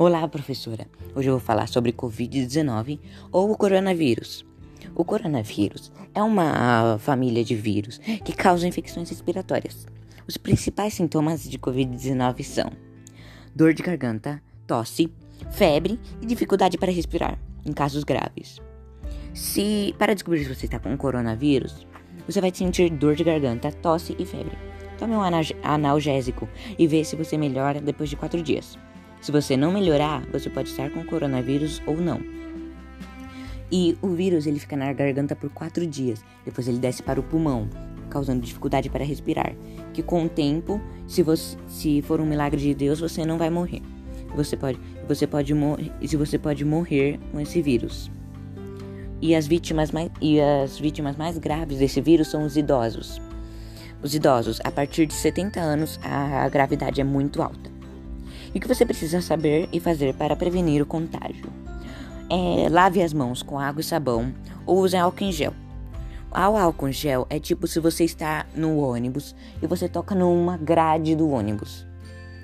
Olá, professora. Hoje eu vou falar sobre Covid-19 ou o coronavírus. O coronavírus é uma família de vírus que causam infecções respiratórias. Os principais sintomas de Covid-19 são dor de garganta, tosse, febre e dificuldade para respirar, em casos graves. Se para descobrir se você está com coronavírus, você vai sentir dor de garganta, tosse e febre. Tome um analgésico e vê se você melhora depois de quatro dias. Se você não melhorar, você pode estar com coronavírus ou não. E o vírus ele fica na garganta por quatro dias, depois ele desce para o pulmão, causando dificuldade para respirar. Que com o tempo, se, você, se for um milagre de Deus, você não vai morrer. Você pode, você pode morrer, se você pode morrer com esse vírus. E as vítimas mais, e as vítimas mais graves desse vírus são os idosos. Os idosos, a partir de 70 anos, a, a gravidade é muito alta. E o que você precisa saber e fazer para prevenir o contágio? É, lave as mãos com água e sabão ou use álcool em gel. O álcool em gel é tipo se você está no ônibus e você toca numa grade do ônibus.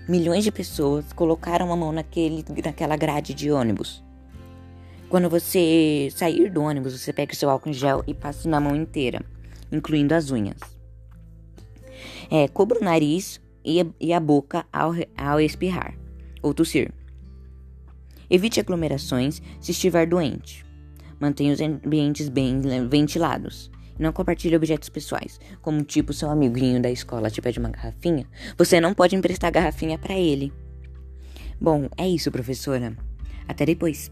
Milhões de pessoas colocaram a mão naquele, naquela grade de ônibus. Quando você sair do ônibus, você pega o seu álcool em gel e passa na mão inteira, incluindo as unhas. É, cubra o nariz e, a boca ao, ao espirrar ou tossir. Evite aglomerações se estiver doente. Mantenha os ambientes bem ventilados. Não compartilhe objetos pessoais, como tipo seu amiguinho da escola te pede uma garrafinha, você não pode emprestar garrafinha para ele. Bom, é isso, professora. Até depois.